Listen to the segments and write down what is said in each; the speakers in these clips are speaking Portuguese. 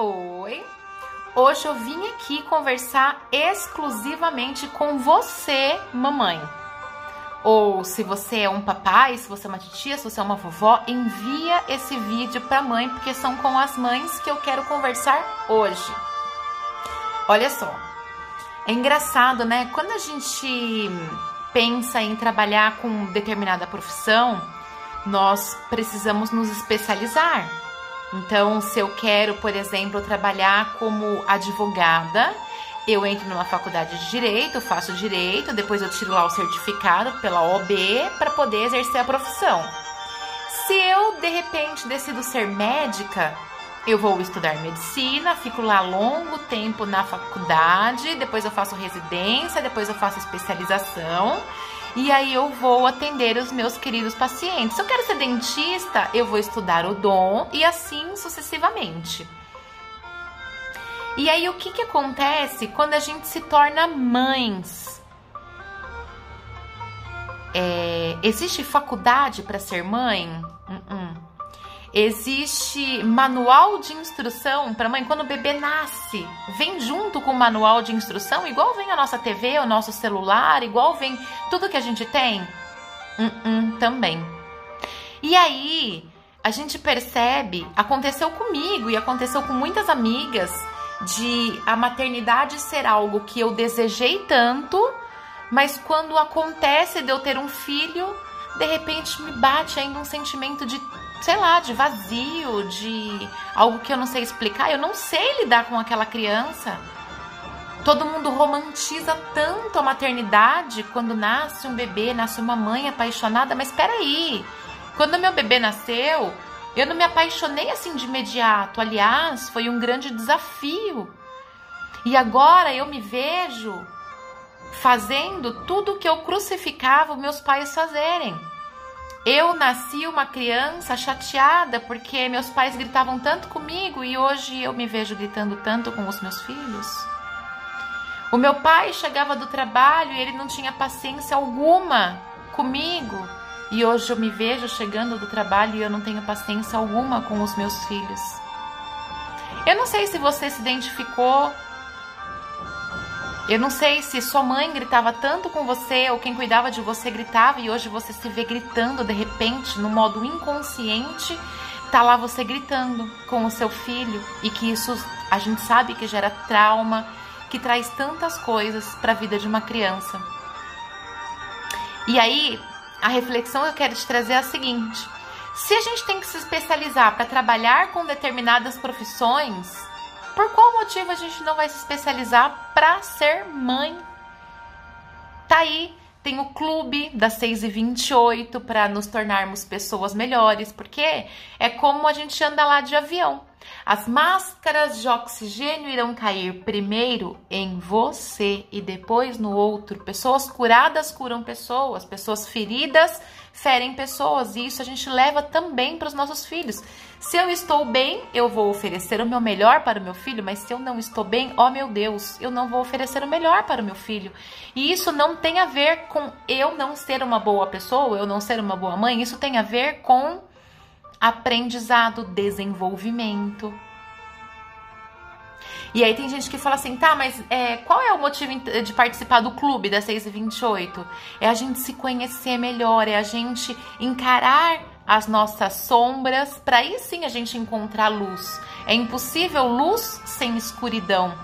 Oi! Hoje eu vim aqui conversar exclusivamente com você, mamãe. Ou se você é um papai, se você é uma titia, se você é uma vovó, envia esse vídeo para mãe, porque são com as mães que eu quero conversar hoje. Olha só, é engraçado, né? Quando a gente pensa em trabalhar com determinada profissão, nós precisamos nos especializar. Então, se eu quero, por exemplo, trabalhar como advogada, eu entro numa faculdade de direito, faço direito, depois eu tiro lá o certificado pela OB para poder exercer a profissão. Se eu de repente decido ser médica, eu vou estudar medicina, fico lá longo tempo na faculdade, depois eu faço residência, depois eu faço especialização e aí eu vou atender os meus queridos pacientes. Se eu quero ser dentista, eu vou estudar o dom e assim sucessivamente. E aí o que, que acontece quando a gente se torna mães? É, existe faculdade para ser mãe? Uh -uh. Existe manual de instrução para mãe quando o bebê nasce. Vem junto com o manual de instrução, igual vem a nossa TV, o nosso celular, igual vem tudo que a gente tem. Uh -uh, também. E aí a gente percebe, aconteceu comigo e aconteceu com muitas amigas, de a maternidade ser algo que eu desejei tanto, mas quando acontece de eu ter um filho, de repente me bate ainda um sentimento de sei lá, de vazio, de algo que eu não sei explicar. Eu não sei lidar com aquela criança. Todo mundo romantiza tanto a maternidade quando nasce um bebê, nasce uma mãe apaixonada, mas peraí, quando meu bebê nasceu, eu não me apaixonei assim de imediato. Aliás, foi um grande desafio. E agora eu me vejo fazendo tudo o que eu crucificava meus pais fazerem. Eu nasci uma criança chateada porque meus pais gritavam tanto comigo e hoje eu me vejo gritando tanto com os meus filhos. O meu pai chegava do trabalho e ele não tinha paciência alguma comigo. E hoje eu me vejo chegando do trabalho e eu não tenho paciência alguma com os meus filhos. Eu não sei se você se identificou eu não sei se sua mãe gritava tanto com você ou quem cuidava de você gritava e hoje você se vê gritando de repente, no modo inconsciente, tá lá você gritando com o seu filho e que isso a gente sabe que gera trauma, que traz tantas coisas para a vida de uma criança. E aí, a reflexão que eu quero te trazer é a seguinte: se a gente tem que se especializar para trabalhar com determinadas profissões, por qual motivo a gente não vai se especializar para ser mãe? Tá aí, tem o clube das 6 e 28 para nos tornarmos pessoas melhores, porque é como a gente anda lá de avião. As máscaras de oxigênio irão cair primeiro em você e depois no outro. Pessoas curadas curam pessoas, pessoas feridas ferem pessoas e isso a gente leva também para os nossos filhos. Se eu estou bem, eu vou oferecer o meu melhor para o meu filho, mas se eu não estou bem, ó oh meu Deus, eu não vou oferecer o melhor para o meu filho. E isso não tem a ver com eu não ser uma boa pessoa, eu não ser uma boa mãe, isso tem a ver com aprendizado, desenvolvimento. E aí tem gente que fala assim, tá, mas é, qual é o motivo de participar do clube da 6 e 28? É a gente se conhecer melhor, é a gente encarar as nossas sombras, para aí sim a gente encontrar luz. É impossível luz sem escuridão.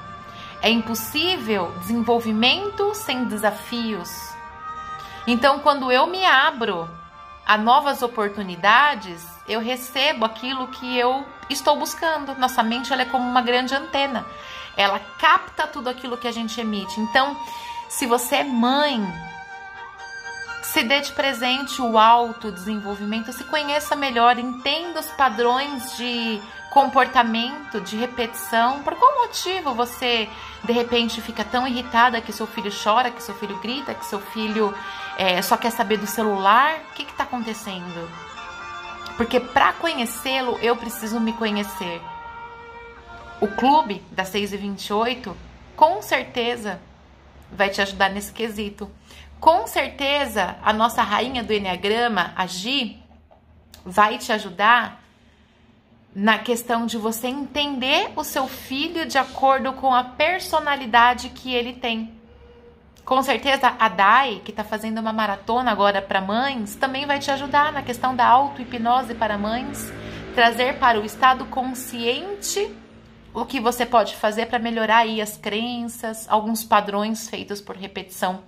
É impossível desenvolvimento sem desafios. Então, quando eu me abro a novas oportunidades, eu recebo aquilo que eu estou buscando. Nossa mente ela é como uma grande antena. Ela capta tudo aquilo que a gente emite. Então, se você é mãe, se dê de presente o autodesenvolvimento, se conheça melhor, entenda os padrões de comportamento, de repetição. Por qual motivo você de repente fica tão irritada que seu filho chora, que seu filho grita, que seu filho é, só quer saber do celular? O que está acontecendo? Porque para conhecê-lo, eu preciso me conhecer. O clube das 6 e 28 com certeza vai te ajudar nesse quesito. Com certeza, a nossa rainha do Enneagrama, a Gi, vai te ajudar na questão de você entender o seu filho de acordo com a personalidade que ele tem. Com certeza a Dai, que está fazendo uma maratona agora para mães, também vai te ajudar na questão da auto-hipnose para mães, trazer para o estado consciente o que você pode fazer para melhorar aí as crenças, alguns padrões feitos por repetição.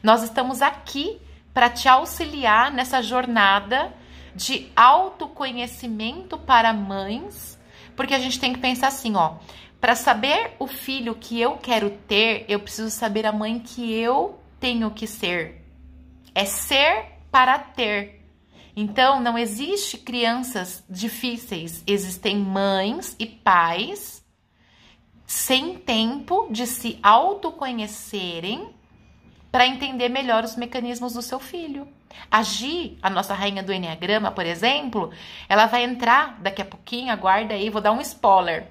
Nós estamos aqui para te auxiliar nessa jornada de autoconhecimento para mães, porque a gente tem que pensar assim, ó, para saber o filho que eu quero ter, eu preciso saber a mãe que eu tenho que ser. É ser para ter. Então, não existe crianças difíceis, existem mães e pais sem tempo de se autoconhecerem para entender melhor os mecanismos do seu filho. A Gi, a nossa rainha do Enneagrama, por exemplo, ela vai entrar daqui a pouquinho, aguarda aí, vou dar um spoiler,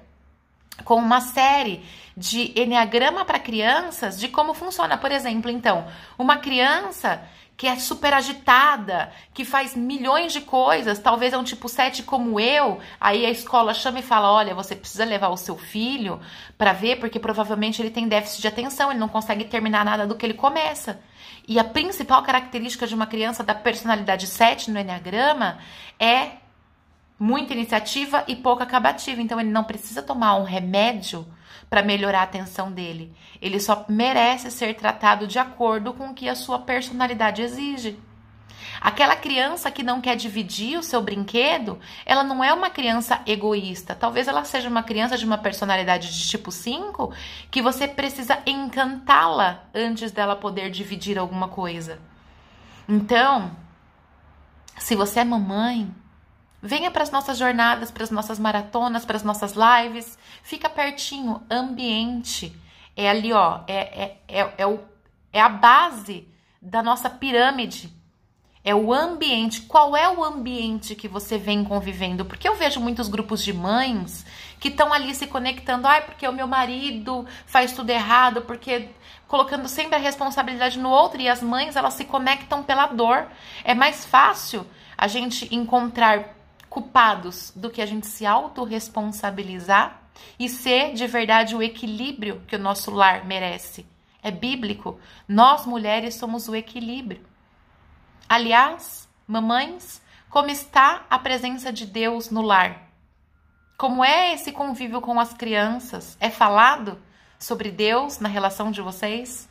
com uma série de Enneagrama para crianças de como funciona. Por exemplo, então, uma criança que é super agitada, que faz milhões de coisas, talvez é um tipo 7 como eu, aí a escola chama e fala: "Olha, você precisa levar o seu filho para ver, porque provavelmente ele tem déficit de atenção, ele não consegue terminar nada do que ele começa". E a principal característica de uma criança da personalidade 7 no Enneagrama é muita iniciativa e pouca acabativa. Então ele não precisa tomar um remédio para melhorar a atenção dele. Ele só merece ser tratado de acordo com o que a sua personalidade exige. Aquela criança que não quer dividir o seu brinquedo, ela não é uma criança egoísta. Talvez ela seja uma criança de uma personalidade de tipo 5 que você precisa encantá-la antes dela poder dividir alguma coisa. Então, se você é mamãe, venha para as nossas jornadas, para as nossas maratonas, para as nossas lives. Fica pertinho, ambiente. É ali, ó, é, é, é, é, o, é a base da nossa pirâmide é o ambiente. Qual é o ambiente que você vem convivendo? Porque eu vejo muitos grupos de mães que estão ali se conectando. Ai, porque o meu marido faz tudo errado, porque colocando sempre a responsabilidade no outro e as mães elas se conectam pela dor. É mais fácil a gente encontrar culpados do que a gente se autorresponsabilizar e ser de verdade o equilíbrio que o nosso lar merece. É bíblico. Nós mulheres somos o equilíbrio. Aliás, mamães, como está a presença de Deus no lar? Como é esse convívio com as crianças? É falado sobre Deus na relação de vocês?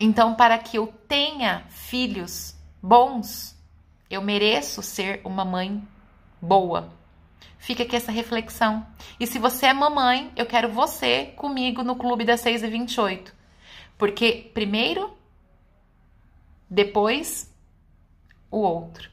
Então, para que eu tenha filhos bons, eu mereço ser uma mãe boa. Fica aqui essa reflexão. E se você é mamãe, eu quero você comigo no Clube das 6 e 28. Porque, primeiro, depois o outro.